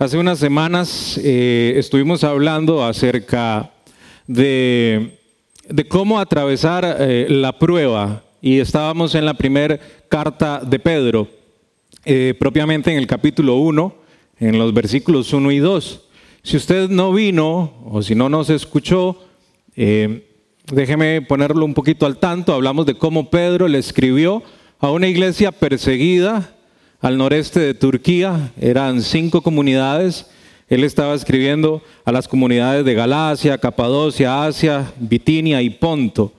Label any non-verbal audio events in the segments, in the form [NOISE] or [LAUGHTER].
Hace unas semanas eh, estuvimos hablando acerca de, cómo atravesar eh, la prueba y estábamos en la primera carta de Pedro, eh, propiamente en el capítulo 1, en los versículos 1 y 2. Si usted no vino o si no nos escuchó, déjeme ponerlo un poquito al tanto. Hablamos de cómo Pedro le escribió a una iglesia perseguida al noreste de Turquía, eran cinco comunidades. Él estaba escribiendo a las comunidades de Galacia, Capadocia, Asia, Bitinia y Ponto.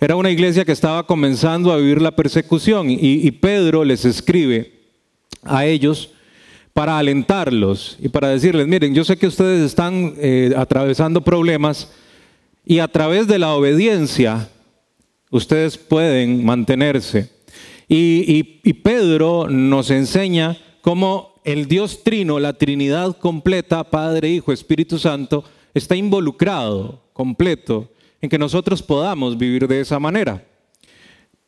Era una iglesia que estaba comenzando a vivir la persecución y, Pedro les escribe a ellos para alentarlos y para decirles, miren, yo sé que ustedes están eh, atravesando problemas y a través de la obediencia ustedes pueden mantenerse. Y, Pedro nos enseña cómo el Dios trino, la Trinidad completa, Padre, Hijo, Espíritu Santo, está involucrado, completo, en que nosotros podamos vivir de esa manera.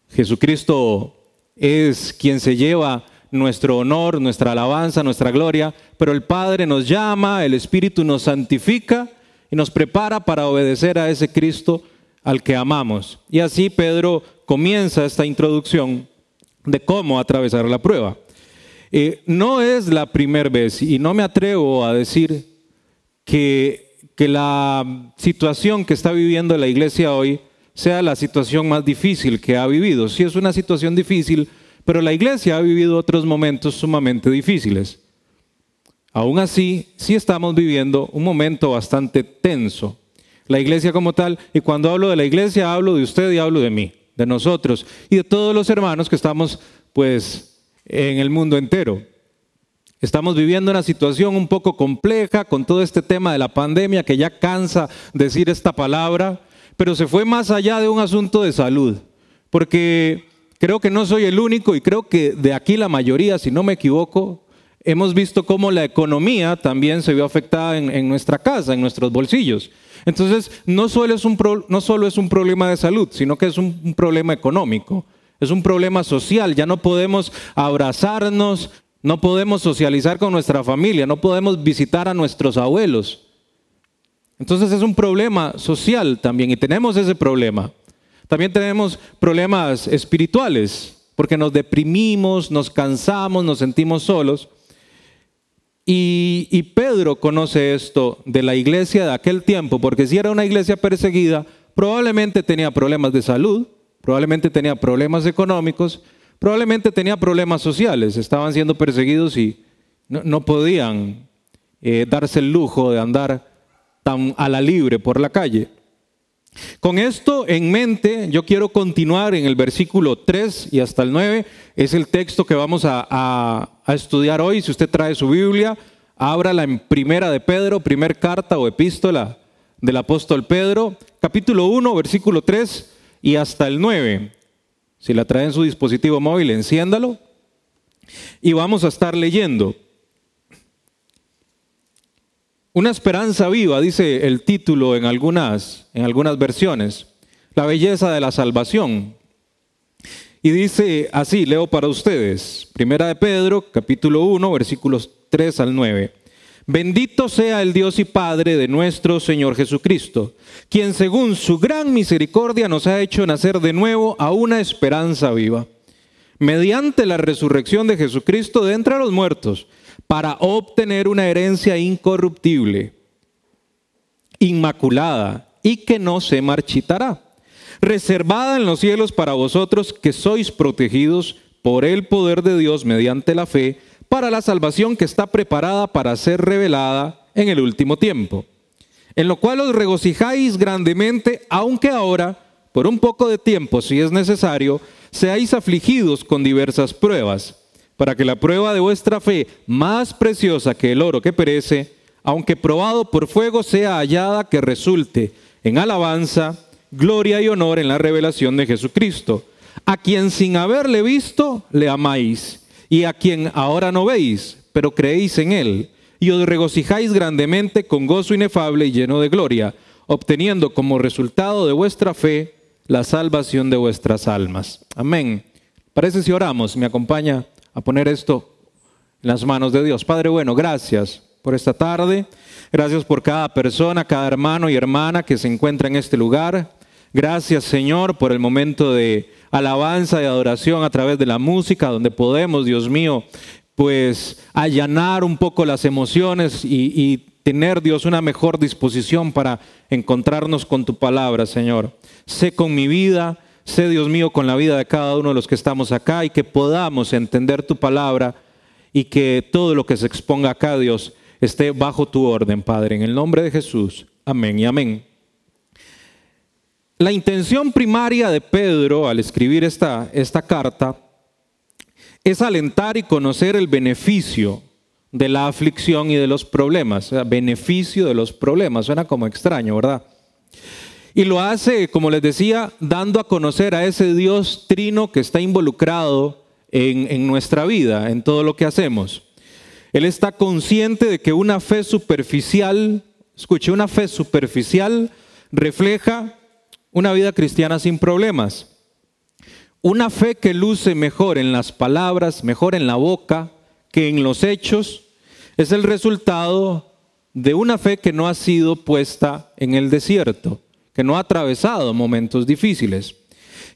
Jesucristo es quien se lleva nuestro honor, nuestra alabanza, nuestra gloria, pero el Padre nos llama, el Espíritu nos santifica y nos prepara para obedecer a ese Cristo al que amamos. Y así Pedro comienza esta introducción de cómo atravesar la prueba. Eh, no es la primera vez y no me atrevo a decir que, que la situación que está viviendo la iglesia hoy sea la situación más difícil que ha vivido. Sí es una situación difícil, pero la iglesia ha vivido otros momentos sumamente difíciles. Aún así, sí estamos viviendo un momento bastante tenso. La iglesia como tal, y cuando hablo de la iglesia hablo de usted y hablo de mí de nosotros y de todos los hermanos que estamos pues en el mundo entero. Estamos viviendo una situación un poco compleja con todo este tema de la pandemia que ya cansa decir esta palabra, pero se fue más allá de un asunto de salud, porque creo que no soy el único y creo que de aquí la mayoría, si no me equivoco, hemos visto cómo la economía también se vio afectada en, en nuestra casa, en nuestros bolsillos. Entonces, no solo, es un no solo es un problema de salud, sino que es un, problema económico, es un problema social. Ya no podemos abrazarnos, no podemos socializar con nuestra familia, no podemos visitar a nuestros abuelos. Entonces es un problema social también y tenemos ese problema. También tenemos problemas espirituales, porque nos deprimimos, nos cansamos, nos sentimos solos. Y, Pedro conoce esto de la iglesia de aquel tiempo, porque si era una iglesia perseguida, probablemente tenía problemas de salud, probablemente tenía problemas económicos, probablemente tenía problemas sociales, estaban siendo perseguidos y no, podían eh, darse el lujo de andar tan a la libre por la calle. Con esto en mente, yo quiero continuar en el versículo 3 y hasta el 9. Es el texto que vamos a, estudiar hoy. Si usted trae su Biblia, ábrala en Primera de Pedro, primer carta o epístola del apóstol Pedro, capítulo 1, versículo 3 y hasta el 9. Si la trae en su dispositivo móvil, enciéndalo. Y vamos a estar leyendo. Una esperanza viva, dice el título en algunas, en algunas versiones. La belleza de la salvación. Y dice así, leo para ustedes, Primera de Pedro, capítulo 1, versículos 3 al 9. Bendito sea el Dios y Padre de nuestro Señor Jesucristo, quien según su gran misericordia nos ha hecho nacer de nuevo a una esperanza viva, mediante la resurrección de Jesucristo de entre los muertos para obtener una herencia incorruptible, inmaculada y que no se marchitará, reservada en los cielos para vosotros que sois protegidos por el poder de Dios mediante la fe para la salvación que está preparada para ser revelada en el último tiempo, en lo cual os regocijáis grandemente, aunque ahora, por un poco de tiempo, si es necesario, seáis afligidos con diversas pruebas para que la prueba de vuestra fe, más preciosa que el oro que perece, aunque probado por fuego, sea hallada que resulte en alabanza, gloria y honor en la revelación de Jesucristo, a quien sin haberle visto le amáis, y a quien ahora no veis, pero creéis en él, y os regocijáis grandemente con gozo inefable y lleno de gloria, obteniendo como resultado de vuestra fe la salvación de vuestras almas. Amén. Parece si oramos, me acompaña a poner esto en las manos de Dios. Padre bueno, gracias por esta tarde. Gracias por cada persona, cada hermano y hermana que se encuentra en este lugar. Gracias Señor por el momento de alabanza y adoración a través de la música, donde podemos, Dios mío, pues allanar un poco las emociones y, y tener, Dios, una mejor disposición para encontrarnos con tu palabra, Señor. Sé con mi vida, sé, Dios mío, con la vida de cada uno de los que estamos acá y que podamos entender tu palabra y que todo lo que se exponga acá, Dios, esté bajo tu orden, Padre. En el nombre de Jesús. Amén y amén. La intención primaria de Pedro al escribir esta, esta carta es alentar y conocer el beneficio de la aflicción y de los problemas. beneficio de los problemas. Suena como extraño, ¿verdad? Y lo hace, como les decía, dando a conocer a ese Dios trino que está involucrado en, en nuestra vida, en todo lo que hacemos. Él está consciente de que una fe superficial, escuche, una fe superficial refleja una vida cristiana sin problemas. Una fe que luce mejor en las palabras, mejor en la boca que en los hechos, es el resultado de una fe que no ha sido puesta en el desierto, que no ha atravesado momentos difíciles.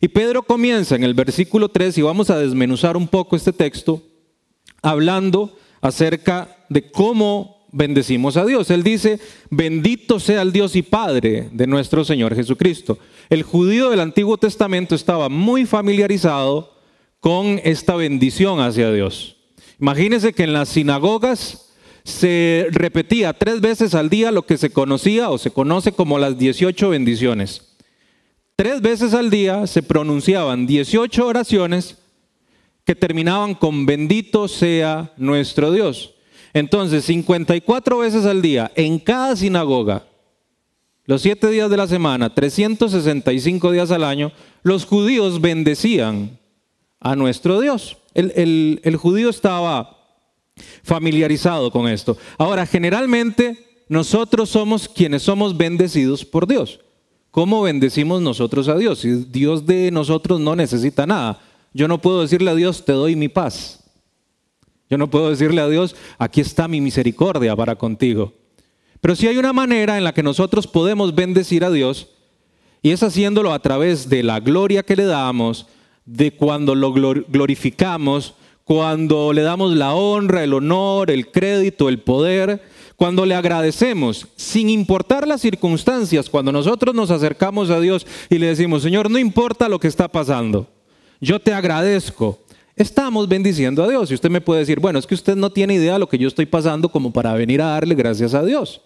Y Pedro comienza en el versículo 3, y vamos a desmenuzar un poco este texto, hablando acerca de cómo bendecimos a Dios. Él dice, bendito sea el Dios y Padre de nuestro Señor Jesucristo. El judío del Antiguo Testamento estaba muy familiarizado con esta bendición hacia Dios. Imagínense que en las sinagogas se repetía tres veces al día lo que se conocía o se conoce como las 18 bendiciones. Tres veces al día se pronunciaban 18 oraciones que terminaban con bendito sea nuestro Dios. Entonces, 54 veces al día, en cada sinagoga, los siete días de la semana, 365 días al año, los judíos bendecían a nuestro Dios. El, el judío estaba familiarizado con esto. Ahora, generalmente nosotros somos quienes somos bendecidos por Dios. ¿Cómo bendecimos nosotros a Dios? Si Dios de nosotros no necesita nada. Yo no puedo decirle a Dios, te doy mi paz. Yo no puedo decirle a Dios, aquí está mi misericordia para contigo. Pero sí hay una manera en la que nosotros podemos bendecir a Dios y es haciéndolo a través de la gloria que le damos, de cuando lo glorificamos, cuando le damos la honra, el honor, el crédito, el poder, cuando le agradecemos, sin importar las circunstancias, cuando nosotros nos acercamos a Dios y le decimos, Señor, no importa lo que está pasando, yo te agradezco. Estamos bendiciendo a Dios. Y usted me puede decir, bueno, es que usted no tiene idea de lo que yo estoy pasando como para venir a darle gracias a Dios.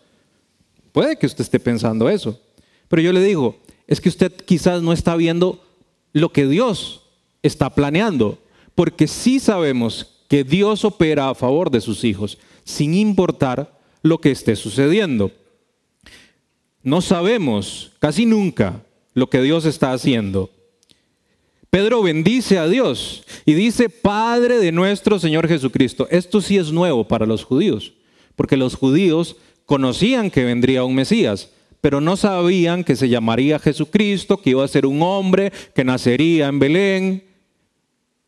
Puede que usted esté pensando eso. Pero yo le digo, es que usted quizás no está viendo lo que Dios está planeando. Porque sí sabemos que Dios opera a favor de sus hijos, sin importar lo que esté sucediendo. No sabemos casi nunca lo que Dios está haciendo. Pedro bendice a Dios y dice, Padre de nuestro Señor Jesucristo. Esto sí es nuevo para los judíos, porque los judíos conocían que vendría un Mesías, pero no sabían que se llamaría Jesucristo, que iba a ser un hombre, que nacería en Belén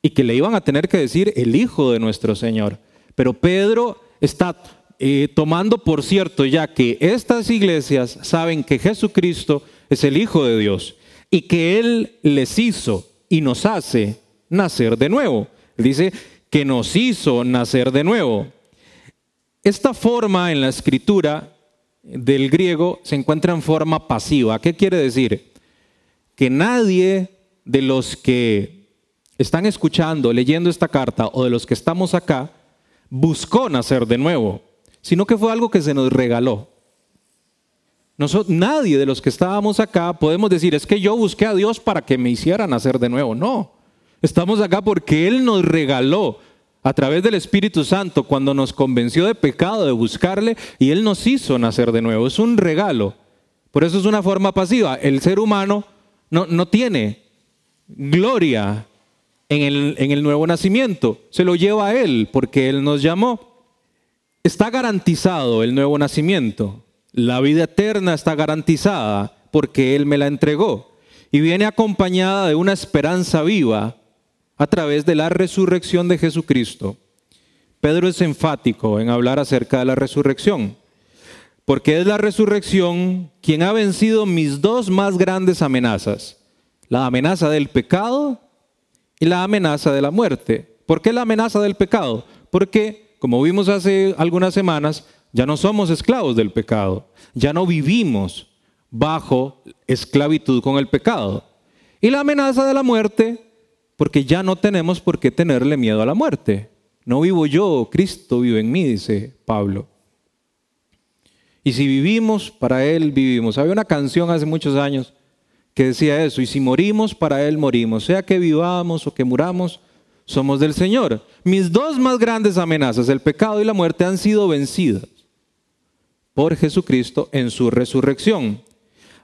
y que le iban a tener que decir el Hijo de nuestro Señor. Pero Pedro está eh, tomando por cierto ya que estas iglesias saben que Jesucristo es el Hijo de Dios y que Él les hizo y nos hace nacer de nuevo. Dice que nos hizo nacer de nuevo. Esta forma en la escritura del griego se encuentra en forma pasiva. ¿Qué quiere decir? Que nadie de los que están escuchando, leyendo esta carta o de los que estamos acá, buscó nacer de nuevo, sino que fue algo que se nos regaló nadie de los que estábamos acá podemos decir, es que yo busqué a Dios para que me hiciera nacer de nuevo. No, estamos acá porque Él nos regaló a través del Espíritu Santo cuando nos convenció de pecado, de buscarle, y Él nos hizo nacer de nuevo. Es un regalo. Por eso es una forma pasiva. El ser humano no, no tiene gloria en el, en el nuevo nacimiento. Se lo lleva a Él porque Él nos llamó. Está garantizado el nuevo nacimiento. La vida eterna está garantizada porque Él me la entregó y viene acompañada de una esperanza viva a través de la resurrección de Jesucristo. Pedro es enfático en hablar acerca de la resurrección, porque es la resurrección quien ha vencido mis dos más grandes amenazas, la amenaza del pecado y la amenaza de la muerte. ¿Por qué la amenaza del pecado? Porque, como vimos hace algunas semanas, ya no somos esclavos del pecado, ya no vivimos bajo esclavitud con el pecado. Y la amenaza de la muerte, porque ya no tenemos por qué tenerle miedo a la muerte. No vivo yo, Cristo vive en mí, dice Pablo. Y si vivimos, para Él vivimos. Había una canción hace muchos años que decía eso, y si morimos, para Él morimos. Sea que vivamos o que muramos, somos del Señor. Mis dos más grandes amenazas, el pecado y la muerte, han sido vencidas por Jesucristo en su resurrección.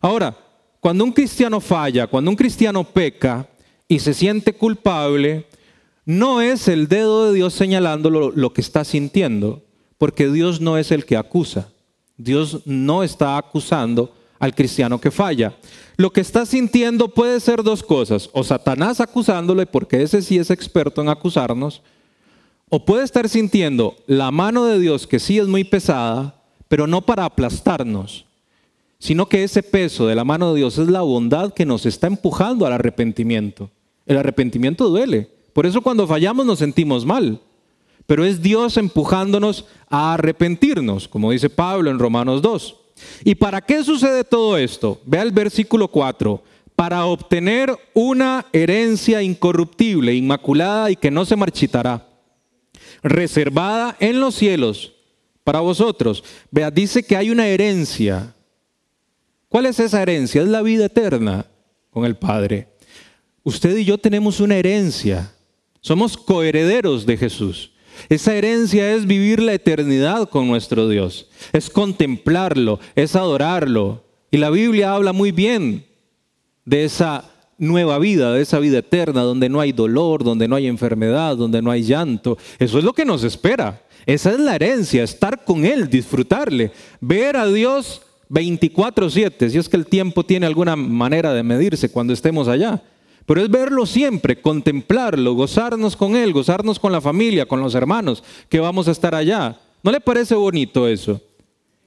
Ahora, cuando un cristiano falla, cuando un cristiano peca y se siente culpable, no es el dedo de Dios señalando lo, que está sintiendo, porque Dios no es el que acusa. Dios no está acusando al cristiano que falla. Lo que está sintiendo puede ser dos cosas, o Satanás acusándole, porque ese sí es experto en acusarnos, o puede estar sintiendo la mano de Dios que sí es muy pesada, pero no para aplastarnos, sino que ese peso de la mano de Dios es la bondad que nos está empujando al arrepentimiento. El arrepentimiento duele. Por eso cuando fallamos nos sentimos mal. Pero es Dios empujándonos a arrepentirnos, como dice Pablo en Romanos 2. ¿Y para qué sucede todo esto? Vea el versículo 4. Para obtener una herencia incorruptible, inmaculada y que no se marchitará, reservada en los cielos para vosotros. Vea, dice que hay una herencia. ¿Cuál es esa herencia? Es la vida eterna con el Padre. Usted y yo tenemos una herencia. Somos coherederos de Jesús. Esa herencia es vivir la eternidad con nuestro Dios, es contemplarlo, es adorarlo. Y la Biblia habla muy bien de esa nueva vida, de esa vida eterna, donde no hay dolor, donde no hay enfermedad, donde no hay llanto. Eso es lo que nos espera. Esa es la herencia, estar con Él, disfrutarle, ver a Dios 24/7, si es que el tiempo tiene alguna manera de medirse cuando estemos allá. Pero es verlo siempre, contemplarlo, gozarnos con Él, gozarnos con la familia, con los hermanos, que vamos a estar allá. ¿No le parece bonito eso?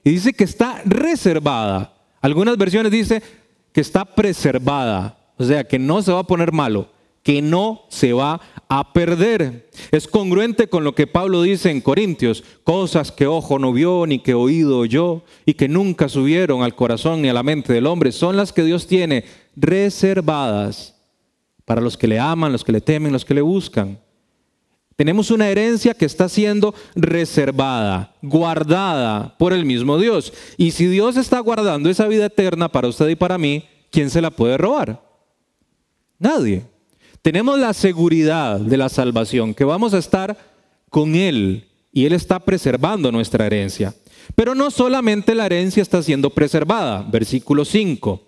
Y dice que está reservada. Algunas versiones dice que está preservada, o sea, que no se va a poner malo, que no se va a perder. Es congruente con lo que Pablo dice en Corintios, cosas que ojo no vio ni que oído oyó y que nunca subieron al corazón ni a la mente del hombre, son las que Dios tiene reservadas para los que le aman, los que le temen, los que le buscan. Tenemos una herencia que está siendo reservada, guardada por el mismo Dios. Y si Dios está guardando esa vida eterna para usted y para mí, ¿quién se la puede robar? Nadie. Tenemos la seguridad de la salvación, que vamos a estar con Él y Él está preservando nuestra herencia. Pero no solamente la herencia está siendo preservada, versículo 5.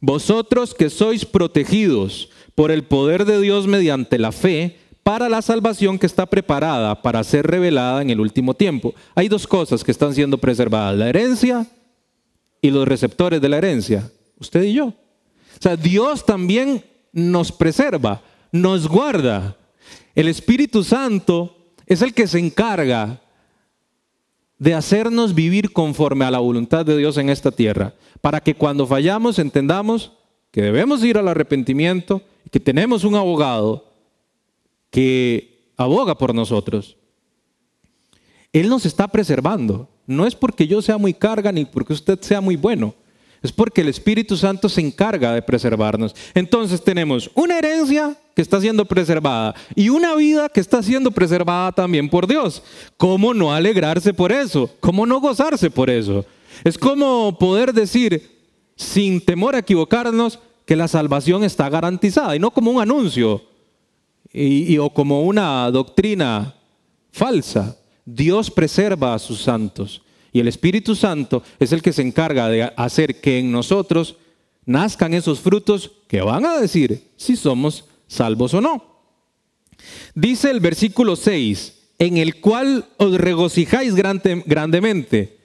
Vosotros que sois protegidos por el poder de Dios mediante la fe para la salvación que está preparada para ser revelada en el último tiempo. Hay dos cosas que están siendo preservadas, la herencia y los receptores de la herencia, usted y yo. O sea, Dios también nos preserva, nos guarda. El Espíritu Santo es el que se encarga de hacernos vivir conforme a la voluntad de Dios en esta tierra, para que cuando fallamos entendamos que debemos ir al arrepentimiento que tenemos un abogado que aboga por nosotros. Él nos está preservando. No es porque yo sea muy carga ni porque usted sea muy bueno. Es porque el Espíritu Santo se encarga de preservarnos. Entonces tenemos una herencia que está siendo preservada y una vida que está siendo preservada también por Dios. ¿Cómo no alegrarse por eso? ¿Cómo no gozarse por eso? Es como poder decir, sin temor a equivocarnos, que la salvación está garantizada y no como un anuncio y, o como una doctrina falsa. Dios preserva a sus santos y el Espíritu Santo es el que se encarga de hacer que en nosotros nazcan esos frutos que van a decir si somos salvos o no. Dice el versículo 6, en el cual os regocijáis grandemente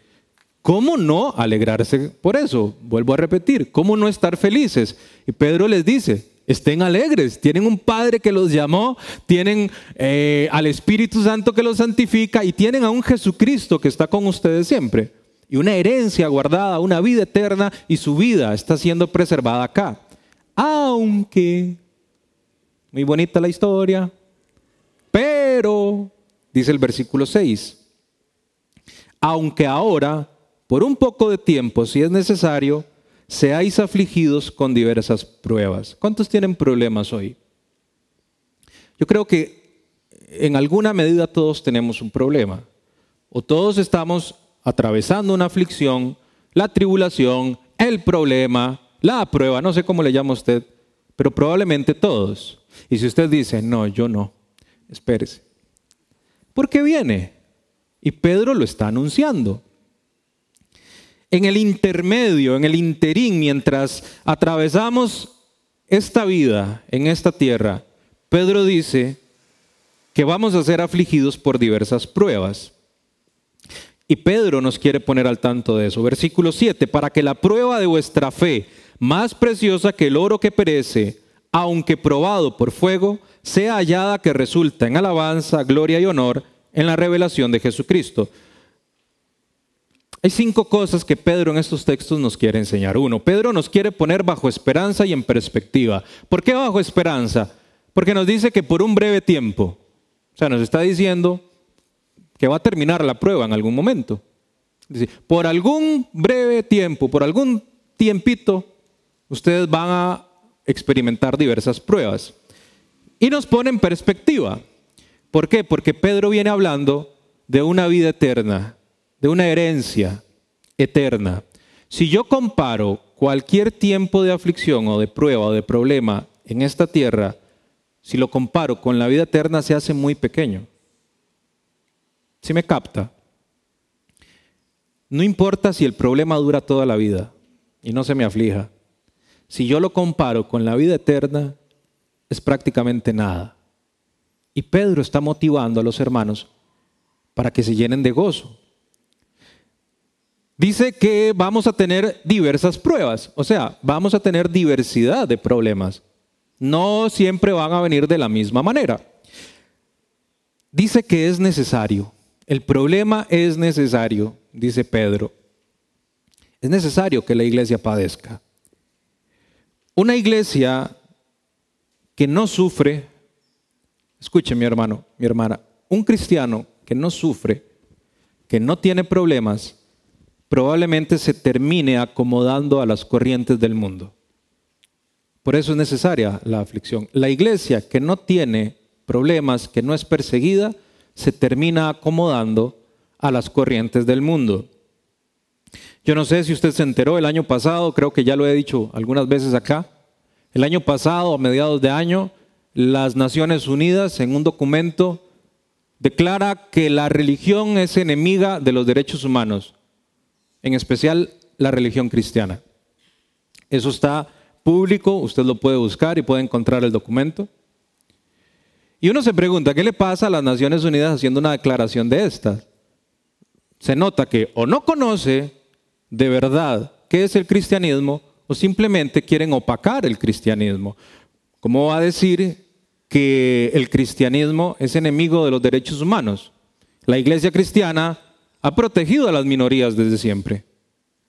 ¿Cómo no alegrarse por eso? Vuelvo a repetir, ¿cómo no estar felices? Y Pedro les dice, estén alegres. Tienen un Padre que los llamó, tienen eh, al Espíritu Santo que los santifica y tienen a un Jesucristo que está con ustedes siempre. Y una herencia guardada, una vida eterna y su vida está siendo preservada acá. Aunque, muy bonita la historia, pero, dice el versículo 6, aunque ahora, por un poco de tiempo, si es necesario, seáis afligidos con diversas pruebas. ¿Cuántos tienen problemas hoy? Yo creo que en alguna medida todos tenemos un problema. O todos estamos atravesando una aflicción, la tribulación, el problema, la prueba, no sé cómo le llama usted, pero probablemente todos. Y si usted dice, no, yo no, espérese. ¿Por qué viene? Y Pedro lo está anunciando en el intermedio, en el interín, mientras atravesamos esta vida en esta tierra, Pedro dice que vamos a ser afligidos por diversas pruebas. Y Pedro nos quiere poner al tanto de eso. Versículo 7, para que la prueba de vuestra fe, más preciosa que el oro que perece, aunque probado por fuego, sea hallada que resulta en alabanza, gloria y honor en la revelación de Jesucristo hay cinco cosas que Pedro en estos textos nos quiere enseñar. Uno, Pedro nos quiere poner bajo esperanza y en perspectiva. ¿Por qué bajo esperanza? Porque nos dice que por un breve tiempo, o sea, nos está diciendo que va a terminar la prueba en algún momento. Por algún breve tiempo, por algún tiempito, ustedes van a experimentar diversas pruebas. Y nos pone en perspectiva. ¿Por qué? Porque Pedro viene hablando de una vida eterna, de una herencia eterna. Si yo comparo cualquier tiempo de aflicción o de prueba o de problema en esta tierra, si lo comparo con la vida eterna, se hace muy pequeño. ¿Si me capta? No importa si el problema dura toda la vida y no se me aflija. Si yo lo comparo con la vida eterna, es prácticamente nada. Y Pedro está motivando a los hermanos para que se llenen de gozo dice que vamos a tener diversas pruebas, o sea, vamos a tener diversidad de problemas. No siempre van a venir de la misma manera. Dice que es necesario. El problema es necesario, dice Pedro. Es necesario que la iglesia padezca. Una iglesia que no sufre, escuche mi hermano, mi hermana, un cristiano que no sufre, que no tiene problemas, probablemente se termine acomodando a las corrientes del mundo. Por eso es necesaria la aflicción. La iglesia que no tiene problemas, que no es perseguida, se termina acomodando a las corrientes del mundo. Yo no sé si usted se enteró el año pasado, creo que ya lo he dicho algunas veces acá, el año pasado, a mediados de año, las Naciones Unidas en un documento declara que la religión es enemiga de los derechos humanos en especial la religión cristiana. Eso está público, usted lo puede buscar y puede encontrar el documento. Y uno se pregunta, ¿qué le pasa a las Naciones Unidas haciendo una declaración de estas? Se nota que o no conoce de verdad qué es el cristianismo o simplemente quieren opacar el cristianismo. ¿Cómo va a decir que el cristianismo es enemigo de los derechos humanos? La iglesia cristiana ha protegido a las minorías desde siempre.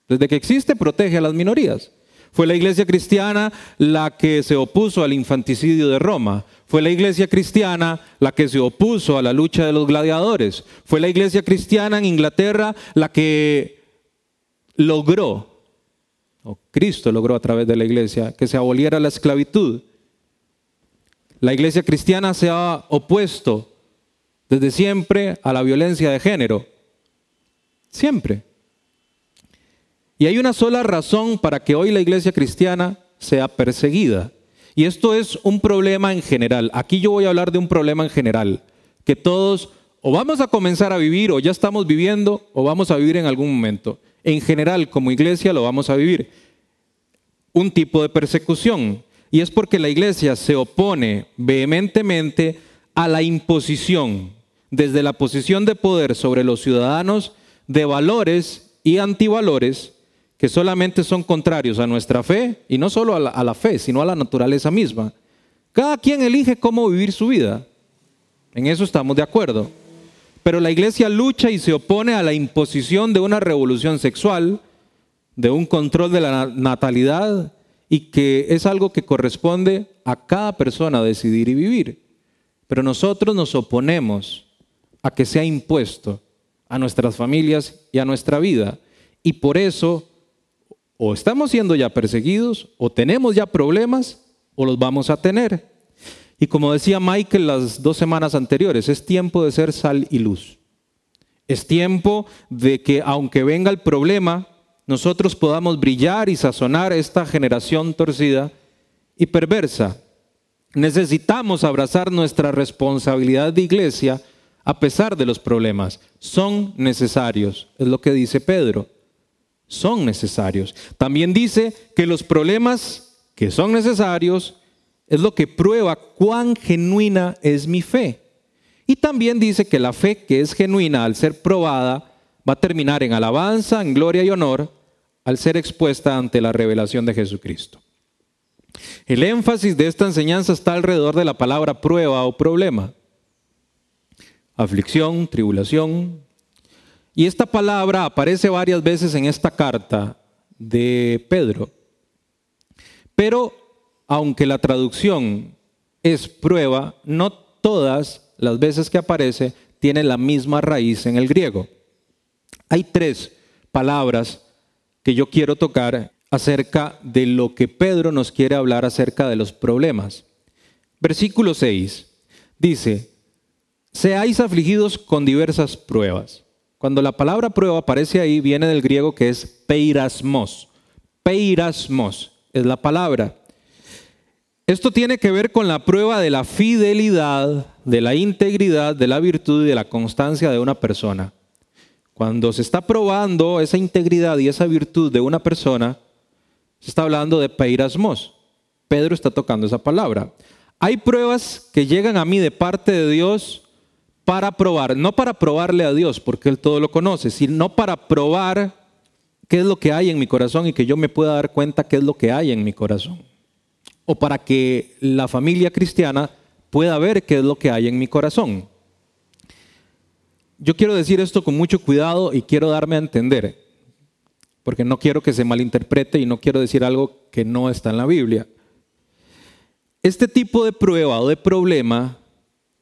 Desde que existe, protege a las minorías. Fue la iglesia cristiana la que se opuso al infanticidio de Roma. Fue la iglesia cristiana la que se opuso a la lucha de los gladiadores. Fue la iglesia cristiana en Inglaterra la que logró, o Cristo logró a través de la iglesia, que se aboliera la esclavitud. La iglesia cristiana se ha opuesto desde siempre a la violencia de género. Siempre. Y hay una sola razón para que hoy la iglesia cristiana sea perseguida. Y esto es un problema en general. Aquí yo voy a hablar de un problema en general, que todos o vamos a comenzar a vivir o ya estamos viviendo o vamos a vivir en algún momento. En general, como iglesia lo vamos a vivir. Un tipo de persecución. Y es porque la iglesia se opone vehementemente a la imposición desde la posición de poder sobre los ciudadanos de valores y antivalores que solamente son contrarios a nuestra fe, y no solo a la, fe, sino a la naturaleza misma. Cada quien elige cómo vivir su vida. En eso estamos de acuerdo. Pero la iglesia lucha y se opone a la imposición de una revolución sexual, de un control de la natalidad, y que es algo que corresponde a cada persona decidir y vivir. Pero nosotros nos oponemos a que sea impuesto a nuestras familias y a nuestra vida. Y por eso o estamos siendo ya perseguidos, o tenemos ya problemas, o los vamos a tener. Y como decía Michael las dos semanas anteriores, es tiempo de ser sal y luz. Es tiempo de que aunque venga el problema, nosotros podamos brillar y sazonar esta generación torcida y perversa. Necesitamos abrazar nuestra responsabilidad de iglesia a pesar de los problemas. Son necesarios, es lo que dice Pedro son necesarios. También dice que los problemas que son necesarios es lo que prueba cuán genuina es mi fe. Y también dice que la fe que es genuina al ser probada va a terminar en alabanza, en gloria y honor al ser expuesta ante la revelación de Jesucristo. El énfasis de esta enseñanza está alrededor de la palabra prueba o problema. Aflicción, tribulación, y esta palabra aparece varias veces en esta carta de Pedro. Pero aunque la traducción es prueba, no todas las veces que aparece tiene la misma raíz en el griego. Hay tres palabras que yo quiero tocar acerca de lo que Pedro nos quiere hablar acerca de los problemas. Versículo 6 dice, seáis afligidos con diversas pruebas. Cuando la palabra prueba aparece ahí, viene del griego que es peirasmos. Peirasmos es la palabra. Esto tiene que ver con la prueba de la fidelidad, de la integridad, de la virtud y de la constancia de una persona. Cuando se está probando esa integridad y esa virtud de una persona, se está hablando de peirasmos. Pedro está tocando esa palabra. Hay pruebas que llegan a mí de parte de Dios para probar, no para probarle a Dios, porque Él todo lo conoce, sino para probar qué es lo que hay en mi corazón y que yo me pueda dar cuenta qué es lo que hay en mi corazón. O para que la familia cristiana pueda ver qué es lo que hay en mi corazón. Yo quiero decir esto con mucho cuidado y quiero darme a entender, porque no quiero que se malinterprete y no quiero decir algo que no está en la Biblia. Este tipo de prueba o de problema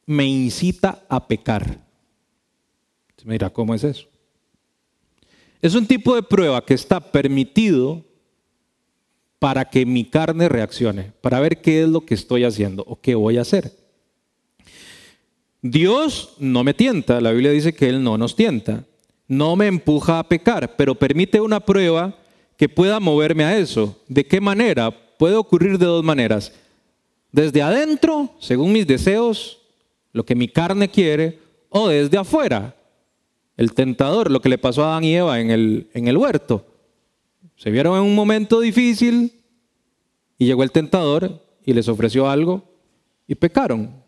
me incita a pecar. Mira, ¿cómo es eso? Es un tipo de prueba que está permitido para que mi carne reaccione, para ver qué es lo que estoy haciendo o qué voy a hacer. Dios no me tienta, la Biblia dice que Él no nos tienta, no me empuja a pecar, pero permite una prueba que pueda moverme a eso. ¿De qué manera? Puede ocurrir de dos maneras. Desde adentro, según mis deseos, lo que mi carne quiere, o desde afuera, el tentador, lo que le pasó a Adán y Eva en el, en el huerto. Se vieron en un momento difícil y llegó el tentador y les ofreció algo y pecaron.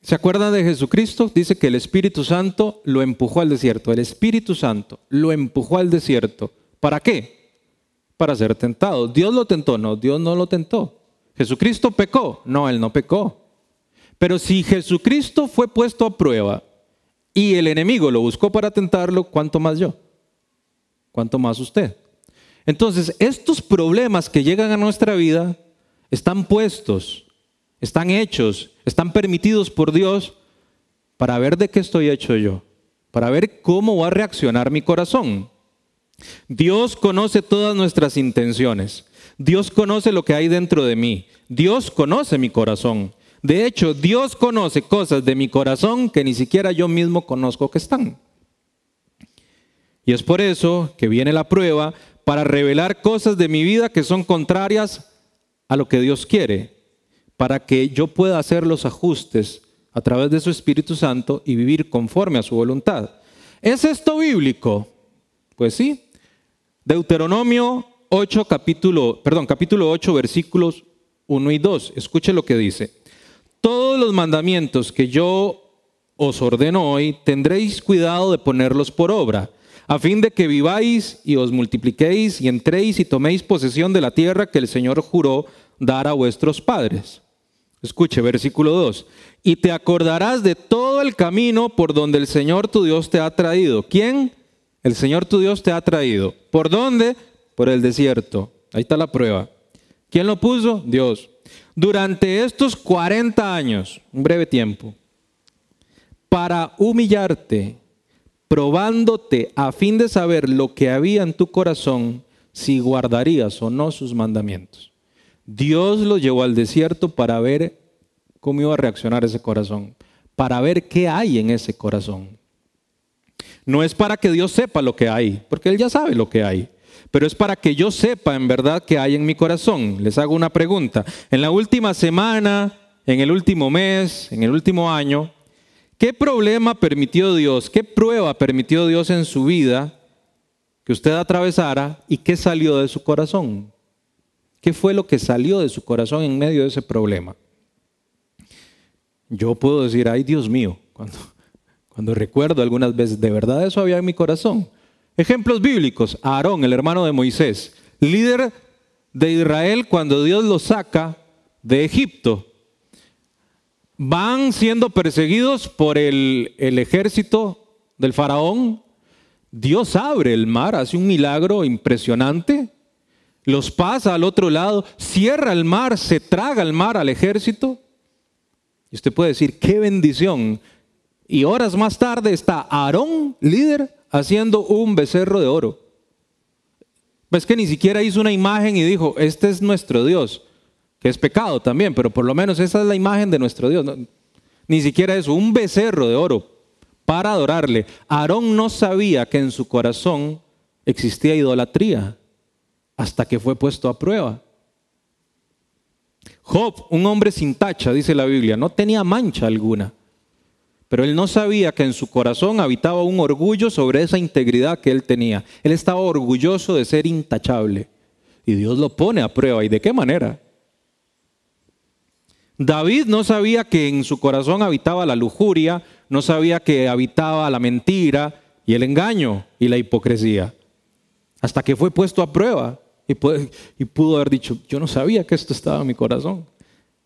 ¿Se acuerdan de Jesucristo? Dice que el Espíritu Santo lo empujó al desierto. El Espíritu Santo lo empujó al desierto. ¿Para qué? Para ser tentado. ¿Dios lo tentó? No, Dios no lo tentó. ¿Jesucristo pecó? No, él no pecó. Pero si Jesucristo fue puesto a prueba y el enemigo lo buscó para tentarlo, ¿cuánto más yo? ¿Cuánto más usted? Entonces, estos problemas que llegan a nuestra vida están puestos, están hechos, están permitidos por Dios para ver de qué estoy hecho yo, para ver cómo va a reaccionar mi corazón. Dios conoce todas nuestras intenciones. Dios conoce lo que hay dentro de mí. Dios conoce mi corazón. De hecho, Dios conoce cosas de mi corazón que ni siquiera yo mismo conozco que están. Y es por eso que viene la prueba para revelar cosas de mi vida que son contrarias a lo que Dios quiere, para que yo pueda hacer los ajustes a través de su Espíritu Santo y vivir conforme a su voluntad. ¿Es esto bíblico? Pues sí. Deuteronomio 8, capítulo, perdón, capítulo 8, versículos 1 y 2. Escuche lo que dice. Todos los mandamientos que yo os ordeno hoy, tendréis cuidado de ponerlos por obra, a fin de que viváis y os multipliquéis y entréis y toméis posesión de la tierra que el Señor juró dar a vuestros padres. Escuche, versículo 2. Y te acordarás de todo el camino por donde el Señor tu Dios te ha traído. ¿Quién? El Señor tu Dios te ha traído. ¿Por dónde? Por el desierto. Ahí está la prueba. ¿Quién lo puso? Dios. Durante estos 40 años, un breve tiempo, para humillarte, probándote a fin de saber lo que había en tu corazón, si guardarías o no sus mandamientos. Dios lo llevó al desierto para ver cómo iba a reaccionar ese corazón, para ver qué hay en ese corazón. No es para que Dios sepa lo que hay, porque Él ya sabe lo que hay, pero es para que yo sepa en verdad qué hay en mi corazón. Les hago una pregunta. En la última semana, en el último mes, en el último año, ¿Qué problema permitió Dios? ¿Qué prueba permitió Dios en su vida que usted atravesara y qué salió de su corazón? ¿Qué fue lo que salió de su corazón en medio de ese problema? Yo puedo decir, ay Dios mío, cuando, cuando recuerdo algunas veces, de verdad eso había en mi corazón. Ejemplos bíblicos, Aarón, el hermano de Moisés, líder de Israel cuando Dios lo saca de Egipto van siendo perseguidos por el, ejército del faraón. Dios abre el mar, hace un milagro impresionante, los pasa al otro lado, cierra el mar, se traga el mar al ejército. Y usted puede decir, qué bendición. Y horas más tarde está Aarón, líder, haciendo un becerro de oro. Es que ni siquiera hizo una imagen y dijo, este es nuestro Dios que es pecado también, pero por lo menos esa es la imagen de nuestro Dios. ni siquiera eso, un becerro de oro para adorarle. Aarón no sabía que en su corazón existía idolatría hasta que fue puesto a prueba. Job, un hombre sin tacha, dice la Biblia, no tenía mancha alguna, pero él no sabía que en su corazón habitaba un orgullo sobre esa integridad que él tenía. Él estaba orgulloso de ser intachable y Dios lo pone a prueba. ¿Y de qué manera? David no sabía que en su corazón habitaba la lujuria, no sabía que habitaba la mentira y el engaño y la hipocresía, hasta que fue puesto a prueba y, pudo haber dicho, yo no sabía que esto estaba en mi corazón.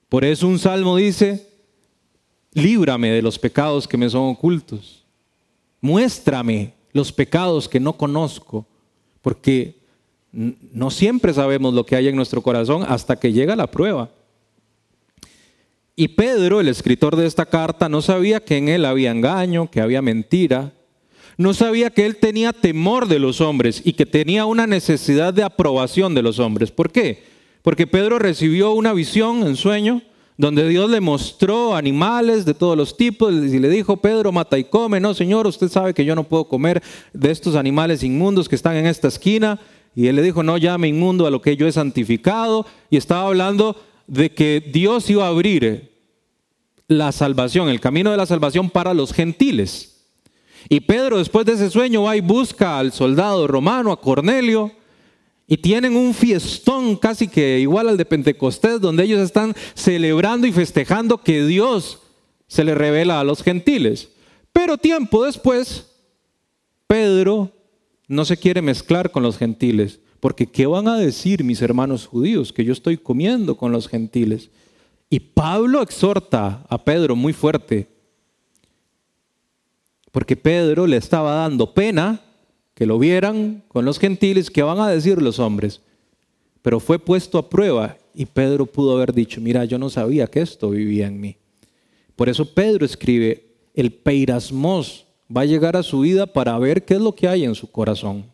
Por eso un salmo dice, líbrame de los pecados que me son ocultos, muéstrame los pecados que no conozco, porque no siempre sabemos lo que hay en nuestro corazón hasta que llega la prueba. Y Pedro, el escritor de esta carta, no sabía que en él había engaño, que había mentira, no sabía que él tenía temor de los hombres y que tenía una necesidad de aprobación de los hombres. ¿Por qué? Porque Pedro recibió una visión en sueño donde Dios le mostró animales de todos los tipos y le dijo, Pedro, mata y come. No, Señor, usted sabe que yo no puedo comer de estos animales inmundos que están en esta esquina. Y él le dijo, no llame inmundo a lo que yo he santificado. Y estaba hablando de que Dios iba a abrir la salvación, el camino de la salvación para los gentiles. Y Pedro después de ese sueño va y busca al soldado romano, a Cornelio, y tienen un fiestón casi que igual al de Pentecostés, donde ellos están celebrando y festejando que Dios se le revela a los gentiles. Pero tiempo después, Pedro no se quiere mezclar con los gentiles. Porque ¿qué van a decir mis hermanos judíos? Que yo estoy comiendo con los gentiles. Y Pablo exhorta a Pedro muy fuerte. Porque Pedro le estaba dando pena que lo vieran con los gentiles, ¿qué van a decir los hombres? Pero fue puesto a prueba y Pedro pudo haber dicho, mira, yo no sabía que esto vivía en mí. Por eso Pedro escribe, el peirasmos va a llegar a su vida para ver qué es lo que hay en su corazón.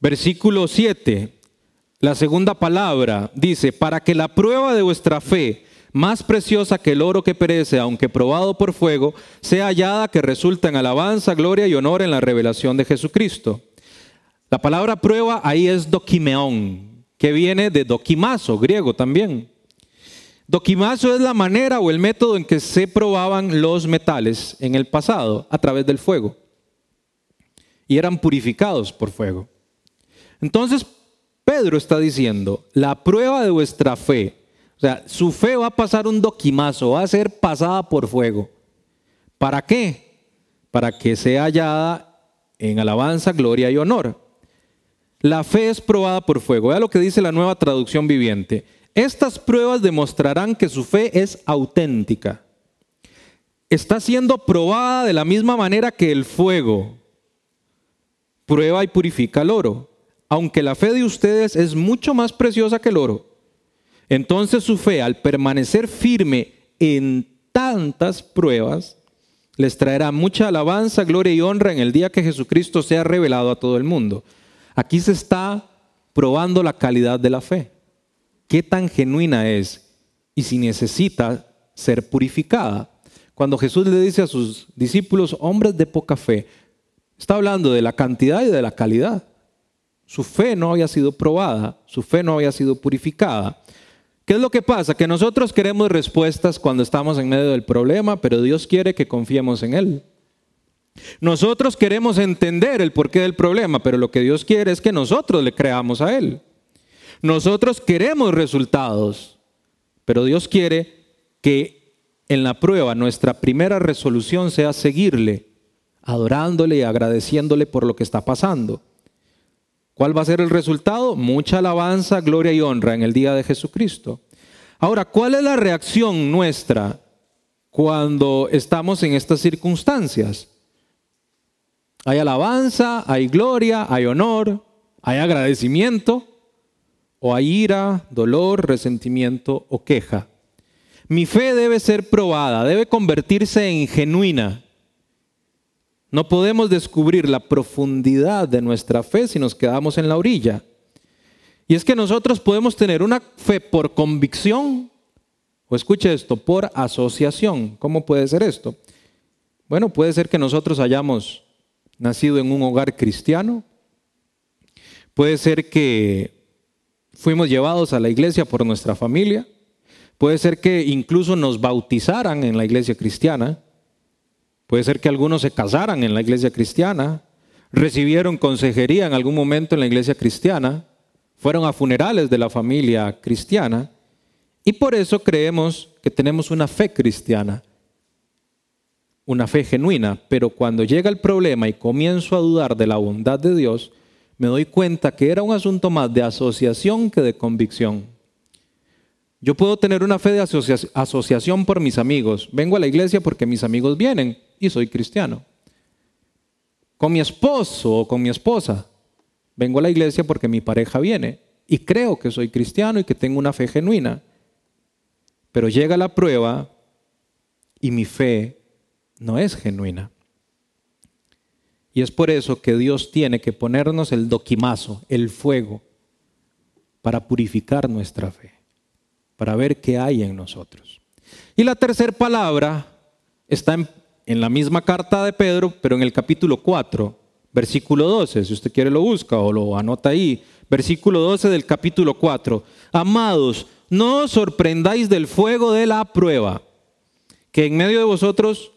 Versículo 7. La segunda palabra dice, para que la prueba de vuestra fe, más preciosa que el oro que perece, aunque probado por fuego, sea hallada que resulta en alabanza, gloria y honor en la revelación de Jesucristo. La palabra prueba ahí es dokimeón, que viene de dokimazo, griego también. Dokimazo es la manera o el método en que se probaban los metales en el pasado a través del fuego. Y eran purificados por fuego. Entonces, Pedro está diciendo, la prueba de vuestra fe, o sea, su fe va a pasar un doquimazo, va a ser pasada por fuego. ¿Para qué? Para que sea hallada en alabanza, gloria y honor. La fe es probada por fuego. Vea lo que dice la nueva traducción viviente. Estas pruebas demostrarán que su fe es auténtica. Está siendo probada de la misma manera que el fuego prueba y purifica el oro. Aunque la fe de ustedes es mucho más preciosa que el oro, entonces su fe, al permanecer firme en tantas pruebas, les traerá mucha alabanza, gloria y honra en el día que Jesucristo sea revelado a todo el mundo. Aquí se está probando la calidad de la fe. Qué tan genuina es y si necesita ser purificada. Cuando Jesús le dice a sus discípulos, hombres de poca fe, está hablando de la cantidad y de la calidad. Su fe no había sido probada, su fe no había sido purificada. ¿Qué es lo que pasa? Que nosotros queremos respuestas cuando estamos en medio del problema, pero Dios quiere que confiemos en Él. Nosotros queremos entender el porqué del problema, pero lo que Dios quiere es que nosotros le creamos a Él. Nosotros queremos resultados, pero Dios quiere que en la prueba nuestra primera resolución sea seguirle, adorándole y agradeciéndole por lo que está pasando. ¿Cuál va a ser el resultado? Mucha alabanza, gloria y honra en el día de Jesucristo. Ahora, ¿cuál es la reacción nuestra cuando estamos en estas circunstancias? Hay alabanza, hay gloria, hay honor, hay agradecimiento, o hay ira, dolor, resentimiento o queja. Mi fe debe ser probada, debe convertirse en genuina. No podemos descubrir la profundidad de nuestra fe si nos quedamos en la orilla. Y es que nosotros podemos tener una fe por convicción, o escuche esto, por asociación. ¿Cómo puede ser esto? Bueno, puede ser que nosotros hayamos nacido en un hogar cristiano. Puede ser que fuimos llevados a la iglesia por nuestra familia. Puede ser que incluso nos bautizaran en la iglesia cristiana. Puede ser que algunos se casaran en la iglesia cristiana, recibieron consejería en algún momento en la iglesia cristiana, fueron a funerales de la familia cristiana y por eso creemos que tenemos una fe cristiana, una fe genuina, pero cuando llega el problema y comienzo a dudar de la bondad de Dios, me doy cuenta que era un asunto más de asociación que de convicción. Yo puedo tener una fe de asociación por mis amigos. Vengo a la iglesia porque mis amigos vienen y soy cristiano. Con mi esposo o con mi esposa. Vengo a la iglesia porque mi pareja viene y creo que soy cristiano y que tengo una fe genuina. Pero llega la prueba y mi fe no es genuina. Y es por eso que Dios tiene que ponernos el doquimazo, el fuego, para purificar nuestra fe para ver qué hay en nosotros. Y la tercera palabra está en, la misma carta de Pedro, pero en el capítulo 4, versículo 12, si usted quiere lo busca o lo anota ahí, versículo 12 del capítulo 4. Amados, no os sorprendáis del fuego de la prueba, que en medio de vosotros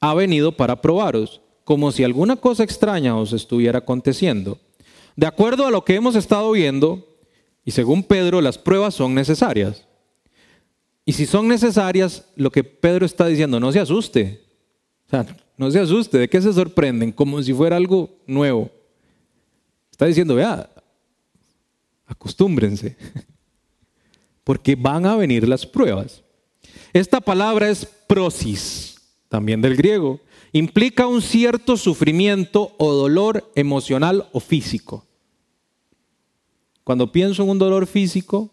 ha venido para probaros, como si alguna cosa extraña os estuviera aconteciendo. De acuerdo a lo que hemos estado viendo, y según Pedro, las pruebas son necesarias. Y si son necesarias, lo que Pedro está diciendo, no se asuste. O sea, no se asuste, ¿de qué se sorprenden? Como si fuera algo nuevo. Está diciendo, vea, acostúmbrense, [LAUGHS] porque van a venir las pruebas. Esta palabra es prosis, también del griego. Implica un cierto sufrimiento o dolor emocional o físico. Cuando pienso en un dolor físico,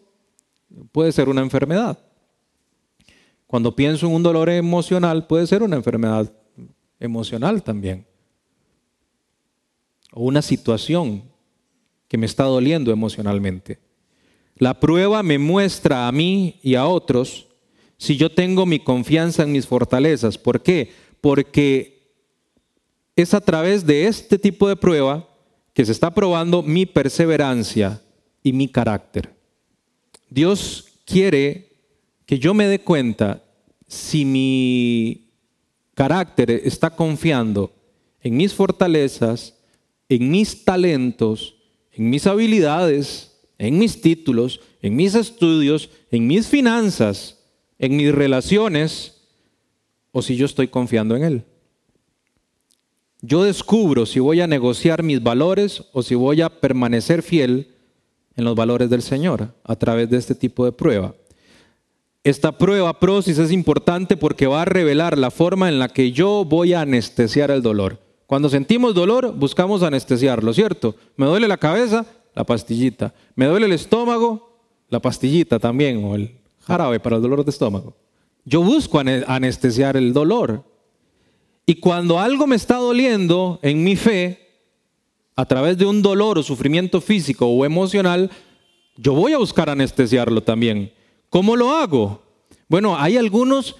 puede ser una enfermedad. Cuando pienso en un dolor emocional, puede ser una enfermedad emocional también. O una situación que me está doliendo emocionalmente. La prueba me muestra a mí y a otros si yo tengo mi confianza en mis fortalezas. ¿Por qué? Porque es a través de este tipo de prueba que se está probando mi perseverancia y mi carácter. Dios quiere que yo me dé cuenta si mi carácter está confiando en mis fortalezas, en mis talentos, en mis habilidades, en mis títulos, en mis estudios, en mis finanzas, en mis relaciones, o si yo estoy confiando en Él. yo descubro si voy a negociar mis valores o si voy a permanecer fiel en los valores del Señor a través de este tipo de prueba. Esta prueba prosis es importante porque va a revelar la forma en la que yo voy a anestesiar el dolor. Cuando sentimos dolor, buscamos anestesiarlo, ¿cierto? Me duele la cabeza, la pastillita. Me duele el estómago, la pastillita también, o el jarabe para el dolor de estómago. Yo busco anestesiar el dolor. Y cuando algo me está doliendo en mi fe, a través de un dolor o sufrimiento físico o emocional, yo voy a buscar anestesiarlo también. ¿Cómo lo hago? Bueno, hay algunos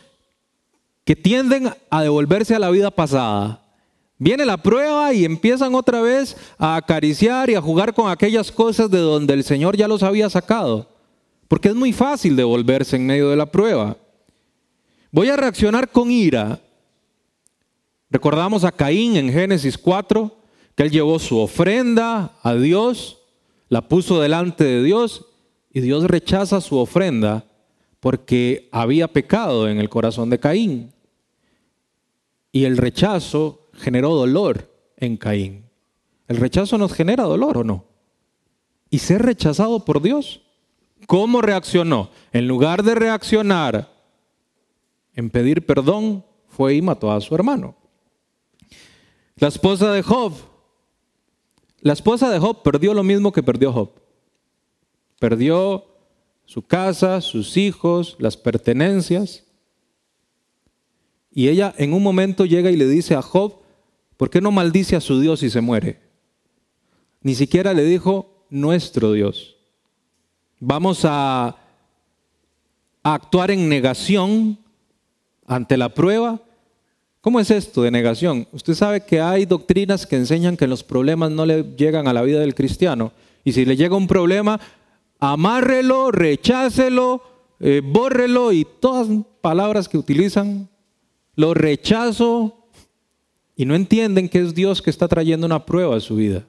que tienden a devolverse a la vida pasada. Viene la prueba y empiezan otra vez a acariciar y a jugar con aquellas cosas de donde el Señor ya los había sacado. Porque es muy fácil devolverse en medio de la prueba. Voy a reaccionar con ira. Recordamos a Caín en Génesis 4, que él llevó su ofrenda a Dios, la puso delante de Dios y Dios rechaza su ofrenda porque había pecado en el corazón de Caín. Y el rechazo generó dolor en Caín. ¿El rechazo nos genera dolor o no? ¿Y ser rechazado por Dios? ¿Cómo reaccionó? En lugar de reaccionar en pedir perdón, fue y mató a su hermano. La esposa de Job. La esposa de Job perdió lo mismo que perdió Job. Perdió su casa, sus hijos, las pertenencias. Y ella en un momento llega y le dice a Job, ¿por qué no maldice a su Dios y se muere? Ni siquiera le dijo nuestro Dios. Vamos a, actuar en negación ante la prueba. ¿Cómo es esto de negación? Usted sabe que hay doctrinas que enseñan que los problemas no le llegan a la vida del cristiano. Y si le llega un problema, amárrelo, rechácelo, eh, bórrelo y todas palabras que utilizan, lo rechazo y no entienden que es Dios que está trayendo una prueba a su vida.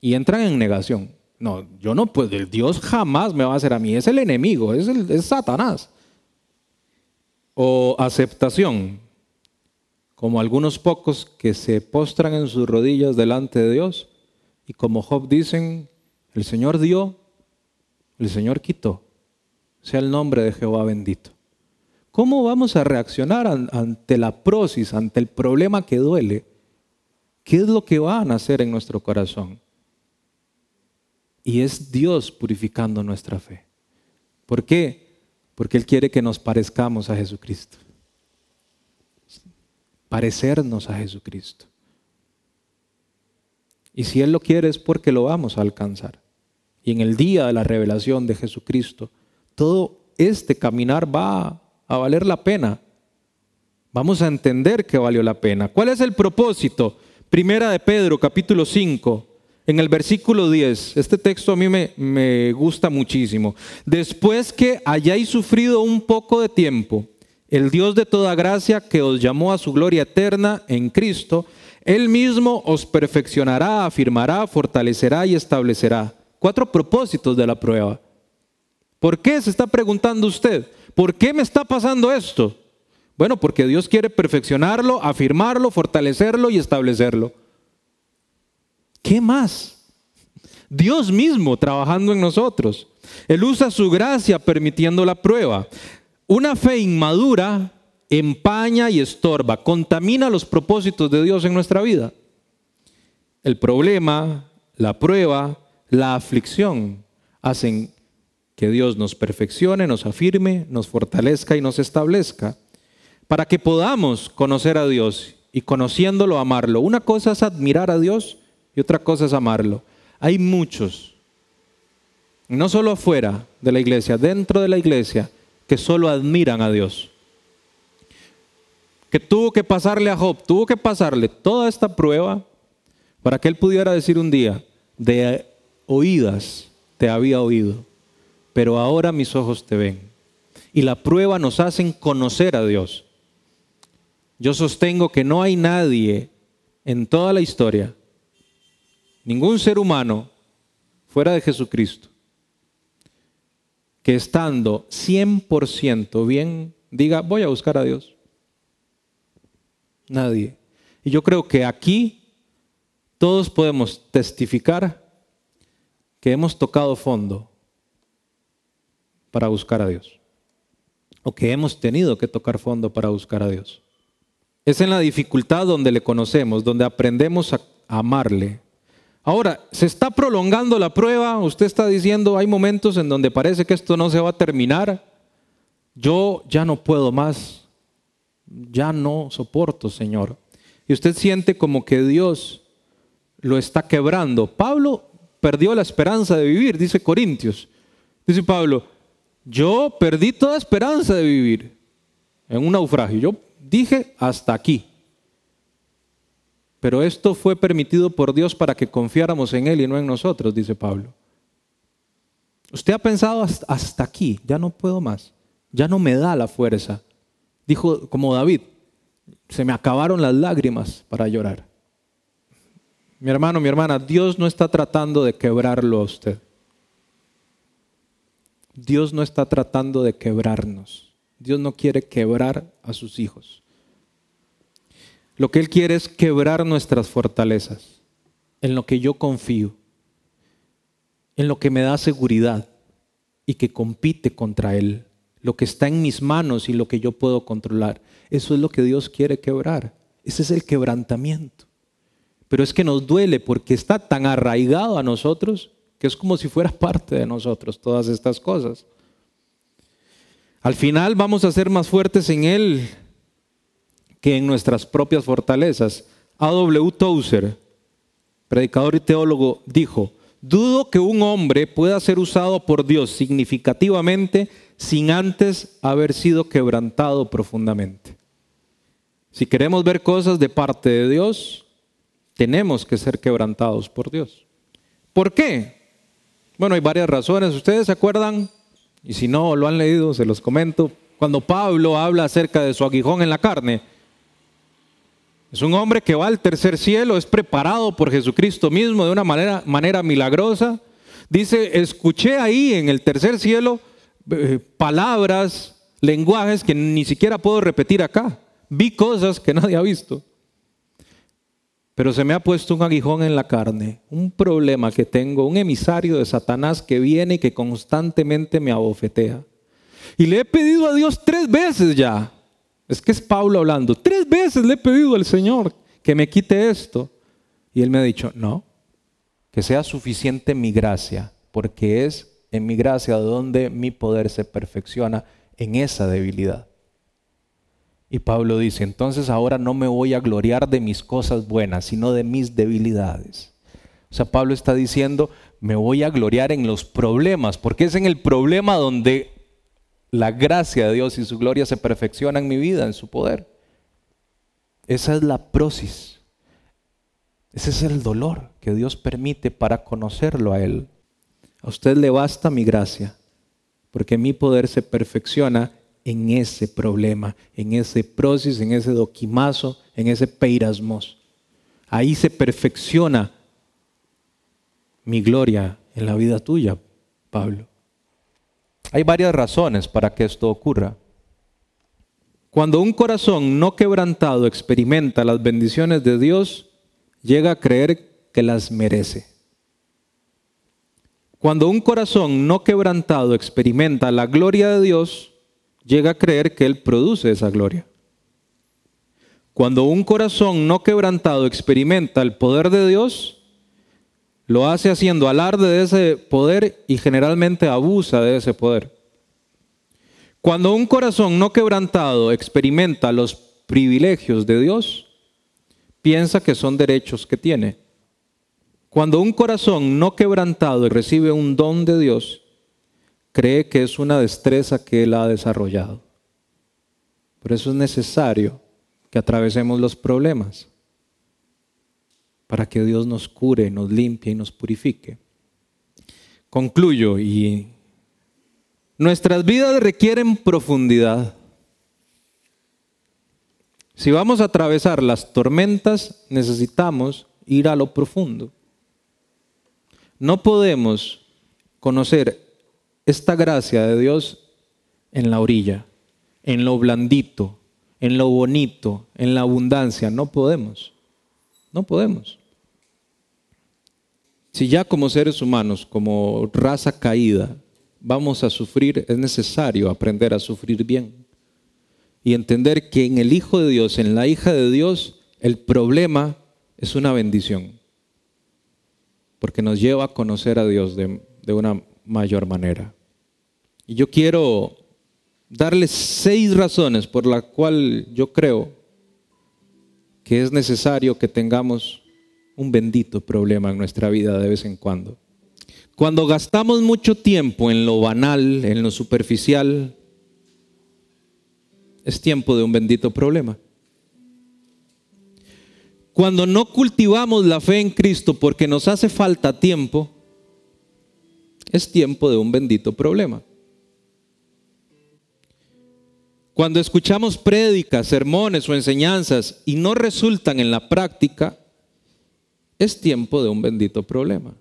Y entran en negación. No, yo no, pues el Dios jamás me va a hacer a mí, es el enemigo, es, el, es Satanás. O aceptación, como algunos pocos que se postran en sus rodillas delante de Dios y como Job dicen, el Señor dio, el Señor quitó. Sea el nombre de Jehová bendito. ¿Cómo vamos a reaccionar ante la prosis, ante el problema que duele? ¿Qué es lo que va a nacer en nuestro corazón? Y es Dios purificando nuestra fe. ¿Por qué? Porque Él quiere que nos parezcamos a Jesucristo. Parecernos a Jesucristo. Y si Él lo quiere es porque lo vamos a alcanzar. Y en el día de la revelación de Jesucristo, todo este caminar va a valer la pena. Vamos a entender que valió la pena. ¿Cuál es el propósito? Primera de Pedro, capítulo 5, en el versículo 10. Este texto a mí me, gusta muchísimo. Después que hayáis sufrido un poco de tiempo, el Dios de toda gracia que os llamó a su gloria eterna en Cristo, él mismo os perfeccionará, afirmará, fortalecerá y establecerá. Cuatro propósitos de la prueba. ¿Por qué se está preguntando usted? ¿Por qué me está pasando esto? Bueno, porque Dios quiere perfeccionarlo, afirmarlo, fortalecerlo y establecerlo. ¿Qué más? Dios mismo trabajando en nosotros. Él usa su gracia permitiendo la prueba. Una fe inmadura empaña y estorba, contamina los propósitos de Dios en nuestra vida. El problema, la prueba, la aflicción hacen que Dios nos perfeccione, nos afirme, nos fortalezca y nos establezca, para que podamos conocer a Dios y conociéndolo amarlo. Una cosa es admirar a Dios y otra cosa es amarlo. Hay muchos, no solo afuera de la iglesia, dentro de la iglesia, que solo admiran a Dios que tuvo que pasarle a Job, tuvo que pasarle toda esta prueba para que él pudiera decir un día, de oídas te había oído, pero ahora mis ojos te ven. Y la prueba nos hacen conocer a Dios. Yo sostengo que no hay nadie en toda la historia, ningún ser humano fuera de Jesucristo, que estando 100% bien, diga, voy a buscar a Dios. Nadie. Y yo creo que aquí todos podemos testificar que hemos tocado fondo para buscar a Dios. O que hemos tenido que tocar fondo para buscar a Dios. Es en la dificultad donde le conocemos, donde aprendemos a amarle. Ahora, se está prolongando la prueba, usted está diciendo, hay momentos en donde parece que esto no se va a terminar. Yo ya no puedo más, ya no soporto, Señor. Y usted siente como que Dios lo está quebrando. Pablo perdió la esperanza de vivir, dice Corintios. Dice Pablo, yo perdí toda esperanza de vivir en un naufragio. Yo dije hasta aquí. Pero esto fue permitido por Dios para que confiáramos en Él y no en nosotros, dice Pablo. Usted ha pensado hasta aquí, ya no puedo más, ya no me da la fuerza. Dijo como David, se me acabaron las lágrimas para llorar. Mi hermano, mi hermana, Dios no está tratando de quebrarlo a usted. Dios no está tratando de quebrarnos. Dios no quiere quebrar a sus hijos. Lo que Él quiere es quebrar nuestras fortalezas, en lo que yo confío, en lo que me da seguridad y que compite contra Él, lo que está en mis manos y lo que yo puedo controlar. Eso es lo que Dios quiere quebrar. Ese es el quebrantamiento pero es que nos duele porque está tan arraigado a nosotros que es como si fuera parte de nosotros todas estas cosas. Al final vamos a ser más fuertes en Él que en nuestras propias fortalezas. A.W. Tozer, predicador y teólogo, dijo, dudo que un hombre pueda ser usado por Dios significativamente sin antes haber sido quebrantado profundamente. Si queremos ver cosas de parte de Dios, tenemos que ser quebrantados por Dios. ¿Por qué? Bueno, hay varias razones. ¿Ustedes se acuerdan? Y si no lo han leído, se los comento. Cuando Pablo habla acerca de su aguijón en la carne, es un hombre que va al tercer cielo, es preparado por Jesucristo mismo de una manera, manera milagrosa. Dice, escuché ahí en el tercer cielo eh, palabras, lenguajes que ni siquiera puedo repetir acá. Vi cosas que nadie ha visto pero se me ha puesto un aguijón en la carne, un problema que tengo, un emisario de Satanás que viene y que constantemente me abofetea. Y le he pedido a Dios tres veces ya, es que es Pablo hablando, tres veces le he pedido al Señor que me quite esto. Y él me ha dicho, no, que sea suficiente mi gracia, porque es en mi gracia donde mi poder se perfecciona en esa debilidad. Y Pablo dice, entonces ahora no me voy a gloriar de mis cosas buenas, sino de mis debilidades. O sea, Pablo está diciendo, me voy a gloriar en los problemas, porque es en el problema donde la gracia de Dios y su gloria se perfecciona en mi vida, en su poder. Esa es la prosis. Ese es el dolor que Dios permite para conocerlo a Él. A usted le basta mi gracia, porque mi poder se perfecciona en ese problema, en ese proceso, en ese doquimazo, en ese peirasmos. Ahí se perfecciona mi gloria en la vida tuya, Pablo. Hay varias razones para que esto ocurra. Cuando un corazón no quebrantado experimenta las bendiciones de Dios, llega a creer que las merece. Cuando un corazón no quebrantado experimenta la gloria de Dios, llega a creer que Él produce esa gloria. Cuando un corazón no quebrantado experimenta el poder de Dios, lo hace haciendo alarde de ese poder y generalmente abusa de ese poder. Cuando un corazón no quebrantado experimenta los privilegios de Dios, piensa que son derechos que tiene. Cuando un corazón no quebrantado recibe un don de Dios, cree que es una destreza que Él ha desarrollado. Por eso es necesario que atravesemos los problemas para que Dios nos cure, nos limpie y nos purifique. Concluyo y nuestras vidas requieren profundidad. Si vamos a atravesar las tormentas, necesitamos ir a lo profundo. No podemos conocer esta gracia de Dios en la orilla, en lo blandito, en lo bonito, en la abundancia. No podemos. No podemos. Si ya como seres humanos, como raza caída, vamos a sufrir, es necesario aprender a sufrir bien. Y entender que en el Hijo de Dios, en la hija de Dios, el problema es una bendición. Porque nos lleva a conocer a Dios de, una mayor manera. Y yo quiero darles seis razones por las cuales yo creo que es necesario que tengamos un bendito problema en nuestra vida de vez en cuando. Cuando gastamos mucho tiempo en lo banal, en lo superficial, es tiempo de un bendito problema. Cuando no cultivamos la fe en Cristo porque nos hace falta tiempo, es tiempo de un bendito problema. Cuando escuchamos prédicas, sermones o enseñanzas y no resultan en la práctica, es tiempo de un bendito problema.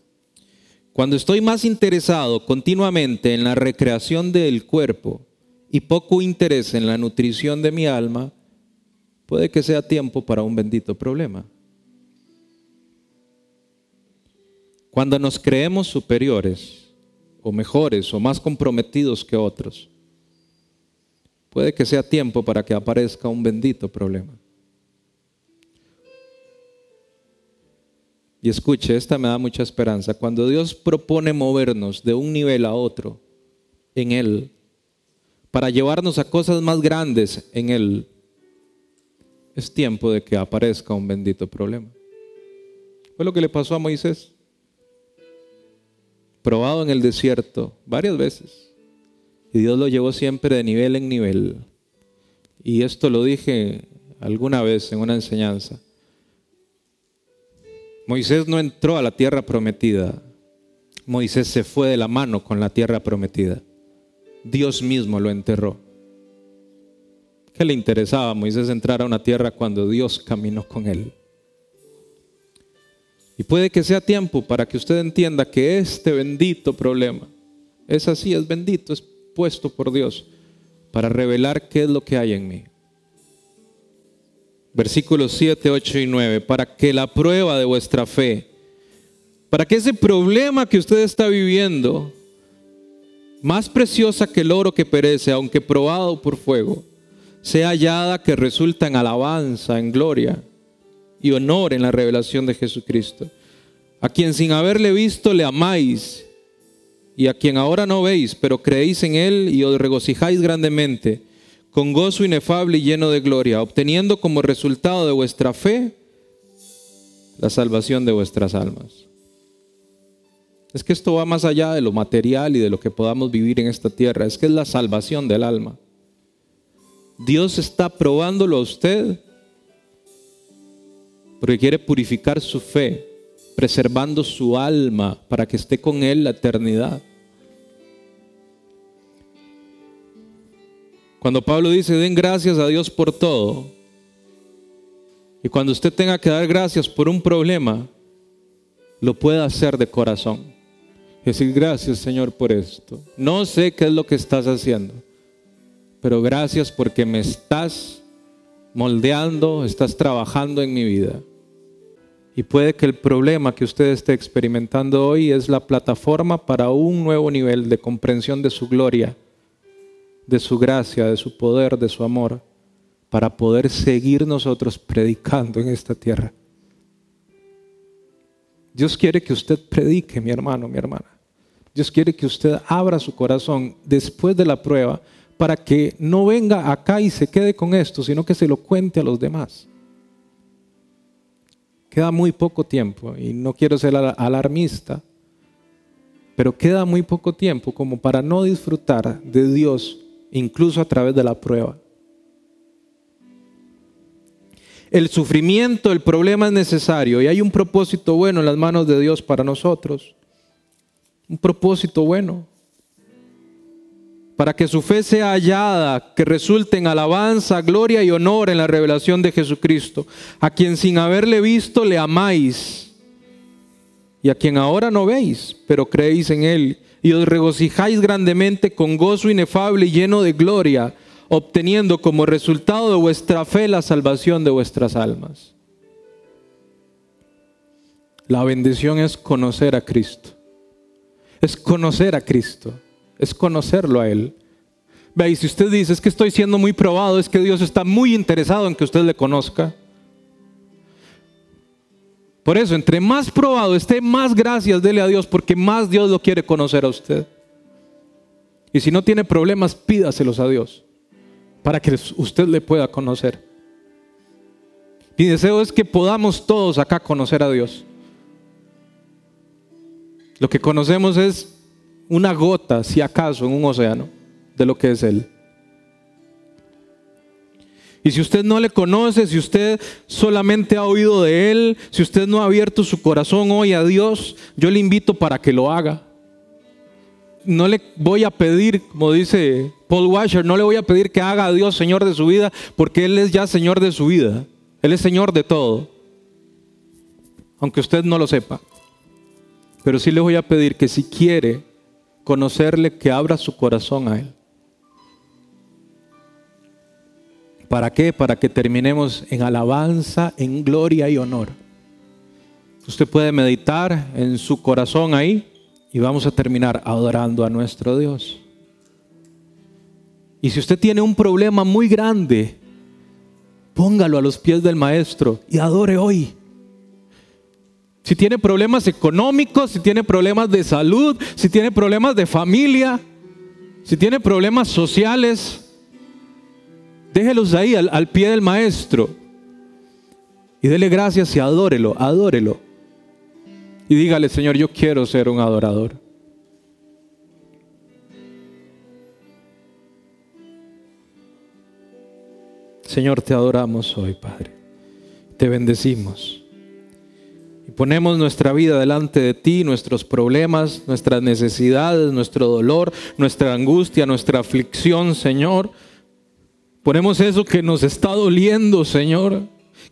Cuando estoy más interesado continuamente en la recreación del cuerpo y poco interés en la nutrición de mi alma, puede que sea tiempo para un bendito problema. Cuando nos creemos superiores o mejores o más comprometidos que otros, puede que sea tiempo para que aparezca un bendito problema. Y escuche, esta me da mucha esperanza. Cuando Dios propone movernos de un nivel a otro en Él, para llevarnos a cosas más grandes en Él, es tiempo de que aparezca un bendito problema. Fue lo que le pasó a Moisés. Probado en el desierto varias veces y Dios lo llevó siempre de nivel en nivel. Y esto lo dije alguna vez en una enseñanza. Moisés no entró a la tierra prometida. Moisés se fue de la mano con la tierra prometida. Dios mismo lo enterró. ¿Qué le interesaba a Moisés entrar a una tierra cuando Dios caminó con él? Y puede que sea tiempo para que usted entienda que este bendito problema es así, es bendito, es puesto por Dios para revelar qué es lo que hay en mí. Versículos 7, 8 y 9, para que la prueba de vuestra fe, para que ese problema que usted está viviendo, más preciosa que el oro que perece, aunque probado por fuego, sea hallada que resulta en alabanza, en gloria y honor en la revelación de Jesucristo, a quien sin haberle visto le amáis y a quien ahora no veis, pero creéis en Él y os regocijáis grandemente, con gozo inefable y lleno de gloria, obteniendo como resultado de vuestra fe la salvación de vuestras almas. Es que esto va más allá de lo material y de lo que podamos vivir en esta tierra, es que es la salvación del alma. Dios está probándolo a usted porque quiere purificar su fe, preservando su alma para que esté con Él la eternidad. Cuando Pablo dice, den gracias a Dios por todo, y cuando usted tenga que dar gracias por un problema, lo pueda hacer de corazón. Decir, gracias Señor por esto. No sé qué es lo que estás haciendo, pero gracias porque me estás moldeando, estás trabajando en mi vida. Y puede que el problema que usted esté experimentando hoy es la plataforma para un nuevo nivel de comprensión de su gloria de su gracia, de su poder, de su amor, para poder seguir nosotros predicando en esta tierra. Dios quiere que usted predique, mi hermano, mi hermana. Dios quiere que usted abra su corazón después de la prueba para que no venga acá y se quede con esto, sino que se lo cuente a los demás. Queda muy poco tiempo y no quiero ser alarmista, pero queda muy poco tiempo como para no disfrutar de Dios incluso a través de la prueba. El sufrimiento, el problema es necesario y hay un propósito bueno en las manos de Dios para nosotros. Un propósito bueno. Para que su fe sea hallada, que resulte en alabanza, gloria y honor en la revelación de Jesucristo, a quien sin haberle visto le amáis y a quien ahora no veis, pero creéis en él y os regocijáis grandemente con gozo inefable y lleno de gloria, obteniendo como resultado de vuestra fe la salvación de vuestras almas. La bendición es conocer a Cristo. Es conocer a Cristo. Es conocerlo a Él. Veis, si usted dice es que estoy siendo muy probado, es que Dios está muy interesado en que usted le conozca. Por eso, entre más probado esté, más gracias dele a Dios, porque más Dios lo quiere conocer a usted. Y si no tiene problemas, pídaselos a Dios, para que usted le pueda conocer. Mi deseo es que podamos todos acá conocer a Dios. Lo que conocemos es una gota, si acaso, en un océano de lo que es Él. Y si usted no le conoce, si usted solamente ha oído de Él, si usted no ha abierto su corazón hoy a Dios, yo le invito para que lo haga. No le voy a pedir, como dice Paul Washer, no le voy a pedir que haga a Dios Señor de su vida, porque Él es ya Señor de su vida. Él es Señor de todo. Aunque usted no lo sepa. Pero sí le voy a pedir que si quiere conocerle, que abra su corazón a Él. ¿Para qué? Para que terminemos en alabanza, en gloria y honor. Usted puede meditar en su corazón ahí y vamos a terminar adorando a nuestro Dios. Y si usted tiene un problema muy grande, póngalo a los pies del Maestro y adore hoy. Si tiene problemas económicos, si tiene problemas de salud, si tiene problemas de familia, si tiene problemas sociales, Déjelos ahí al, pie del maestro. Y dele gracias y adórelo, adórelo. Y dígale, Señor, yo quiero ser un adorador. Señor, te adoramos hoy, Padre. Te bendecimos. Y ponemos nuestra vida delante de ti, nuestros problemas, nuestras necesidades, nuestro dolor, nuestra angustia, nuestra aflicción, Señor. Ponemos eso que nos está doliendo, Señor,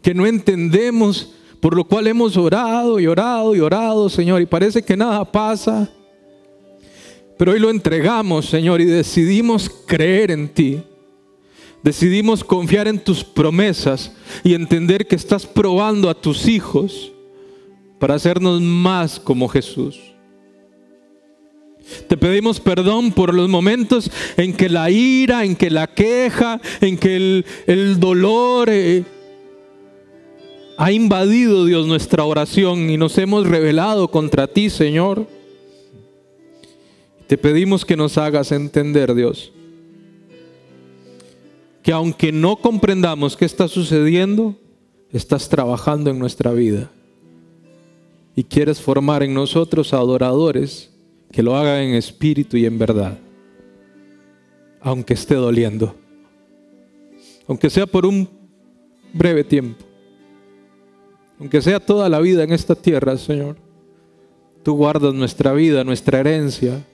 que no entendemos, por lo cual hemos orado y orado y orado, Señor, y parece que nada pasa. Pero hoy lo entregamos, Señor, y decidimos creer en ti. Decidimos confiar en tus promesas y entender que estás probando a tus hijos para hacernos más como Jesús. Te pedimos perdón por los momentos en que la ira, en que la queja, en que el, dolor eh, ha invadido, Dios, nuestra oración y nos hemos rebelado contra ti, Señor. Te pedimos que nos hagas entender, Dios, que aunque no comprendamos qué está sucediendo, estás trabajando en nuestra vida y quieres formar en nosotros adoradores que lo haga en espíritu y en verdad, aunque esté doliendo, aunque sea por un breve tiempo, aunque sea toda la vida en esta tierra, Señor. Tú guardas nuestra vida, nuestra herencia,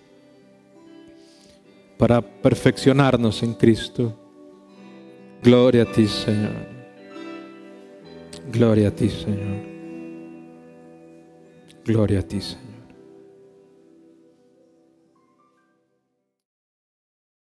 para perfeccionarnos en Cristo. Gloria a ti, Señor. Gloria a ti, Señor. Gloria a ti, Señor.